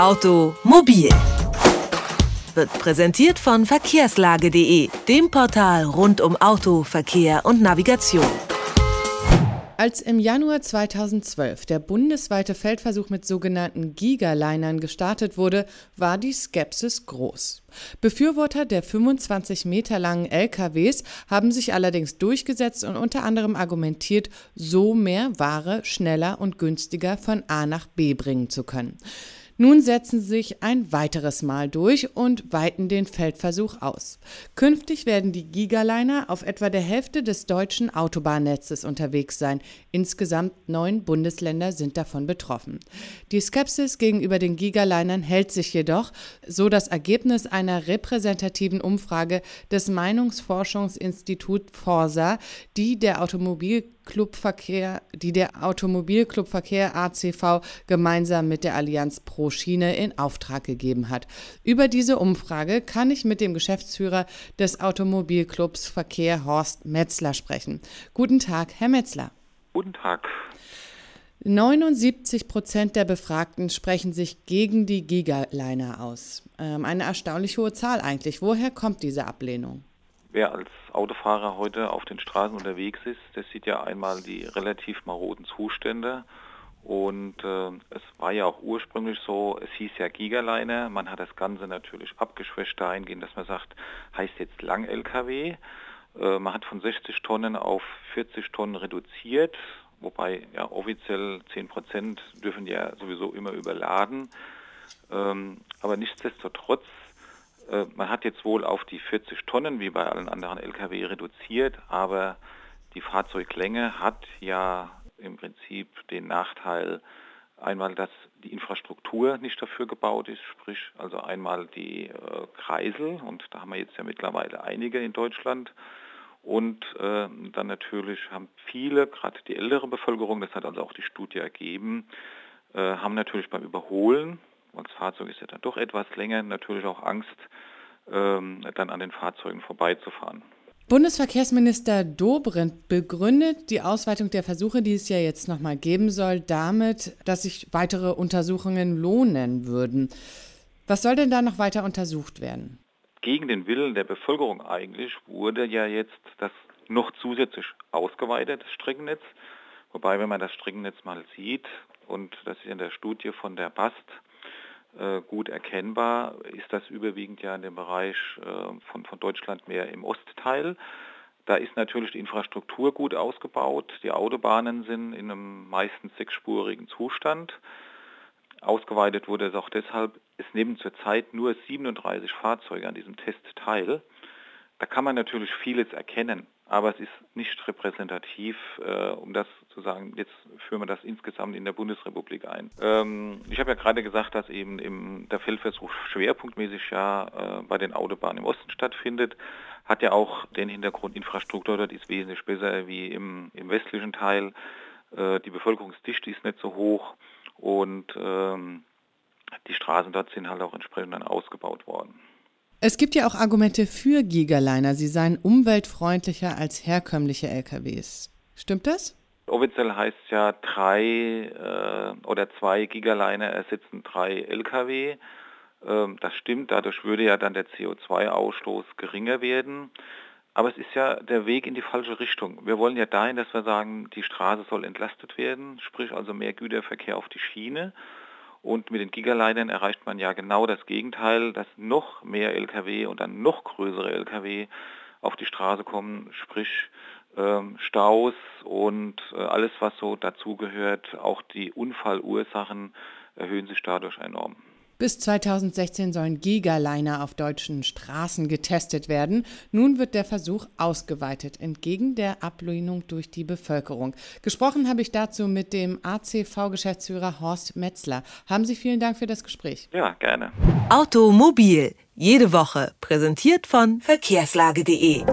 Automobil wird präsentiert von verkehrslage.de, dem Portal rund um Auto, Verkehr und Navigation. Als im Januar 2012 der bundesweite Feldversuch mit sogenannten Gigalinern gestartet wurde, war die Skepsis groß. Befürworter der 25 Meter langen LKWs haben sich allerdings durchgesetzt und unter anderem argumentiert, so mehr Ware schneller und günstiger von A nach B bringen zu können. Nun setzen sie sich ein weiteres Mal durch und weiten den Feldversuch aus. Künftig werden die Gigaliner auf etwa der Hälfte des deutschen Autobahnnetzes unterwegs sein. Insgesamt neun Bundesländer sind davon betroffen. Die Skepsis gegenüber den Gigalinern hält sich jedoch, so das Ergebnis einer repräsentativen Umfrage des Meinungsforschungsinstituts Forsa, die der Automobil Clubverkehr, die der Automobilclubverkehr ACV gemeinsam mit der Allianz Pro Schiene in Auftrag gegeben hat. Über diese Umfrage kann ich mit dem Geschäftsführer des Automobilclubs Verkehr Horst Metzler sprechen. Guten Tag, Herr Metzler. Guten Tag. 79 Prozent der Befragten sprechen sich gegen die Gigaliner aus. Ähm, eine erstaunlich hohe Zahl eigentlich. Woher kommt diese Ablehnung? Wer als Autofahrer heute auf den Straßen unterwegs ist, der sieht ja einmal die relativ maroden Zustände. Und äh, es war ja auch ursprünglich so, es hieß ja Gigaliner. Man hat das Ganze natürlich abgeschwächt dahingehend, dass man sagt, heißt jetzt Lang-LKW. Äh, man hat von 60 Tonnen auf 40 Tonnen reduziert, wobei ja offiziell 10 Prozent dürfen ja sowieso immer überladen. Ähm, aber nichtsdestotrotz man hat jetzt wohl auf die 40 Tonnen wie bei allen anderen Lkw reduziert, aber die Fahrzeuglänge hat ja im Prinzip den Nachteil, einmal, dass die Infrastruktur nicht dafür gebaut ist, sprich also einmal die äh, Kreisel und da haben wir jetzt ja mittlerweile einige in Deutschland und äh, dann natürlich haben viele, gerade die ältere Bevölkerung, das hat also auch die Studie ergeben, äh, haben natürlich beim Überholen weil das Fahrzeug ist ja dann doch etwas länger, natürlich auch Angst, ähm, dann an den Fahrzeugen vorbeizufahren. Bundesverkehrsminister Dobrindt begründet die Ausweitung der Versuche, die es ja jetzt nochmal geben soll, damit, dass sich weitere Untersuchungen lohnen würden. Was soll denn da noch weiter untersucht werden? Gegen den Willen der Bevölkerung eigentlich wurde ja jetzt das noch zusätzlich ausgeweitet, das Streckennetz. Wobei, wenn man das Streckennetz mal sieht, und das ist in der Studie von der BAST, gut erkennbar, ist das überwiegend ja in dem Bereich äh, von, von Deutschland mehr im Ostteil. Da ist natürlich die Infrastruktur gut ausgebaut. Die Autobahnen sind in einem meistens sechsspurigen Zustand. Ausgeweitet wurde es auch deshalb, es nehmen zurzeit nur 37 Fahrzeuge an diesem Test teil. Da kann man natürlich vieles erkennen aber es ist nicht repräsentativ, äh, um das zu sagen, jetzt führen wir das insgesamt in der Bundesrepublik ein. Ähm, ich habe ja gerade gesagt, dass eben im, der Feldversuch schwerpunktmäßig ja äh, bei den Autobahnen im Osten stattfindet, hat ja auch den Hintergrund Infrastruktur, dort ist wesentlich besser wie im, im westlichen Teil. Äh, die Bevölkerungsdichte ist nicht so hoch und ähm, die Straßen dort sind halt auch entsprechend dann ausgebaut worden. Es gibt ja auch Argumente für Gigaliner. Sie seien umweltfreundlicher als herkömmliche LKWs. Stimmt das? Offiziell heißt es ja, drei äh, oder zwei Gigaliner ersetzen drei Lkw. Ähm, das stimmt, dadurch würde ja dann der CO2-Ausstoß geringer werden. Aber es ist ja der Weg in die falsche Richtung. Wir wollen ja dahin, dass wir sagen, die Straße soll entlastet werden, sprich also mehr Güterverkehr auf die Schiene. Und mit den Gigalinern erreicht man ja genau das Gegenteil, dass noch mehr Lkw und dann noch größere Lkw auf die Straße kommen, sprich ähm, Staus und äh, alles, was so dazugehört, auch die Unfallursachen erhöhen sich dadurch enorm. Bis 2016 sollen Gigaliner auf deutschen Straßen getestet werden. Nun wird der Versuch ausgeweitet, entgegen der Ablehnung durch die Bevölkerung. Gesprochen habe ich dazu mit dem ACV-Geschäftsführer Horst Metzler. Haben Sie vielen Dank für das Gespräch. Ja, gerne. Automobil. Jede Woche. Präsentiert von verkehrslage.de.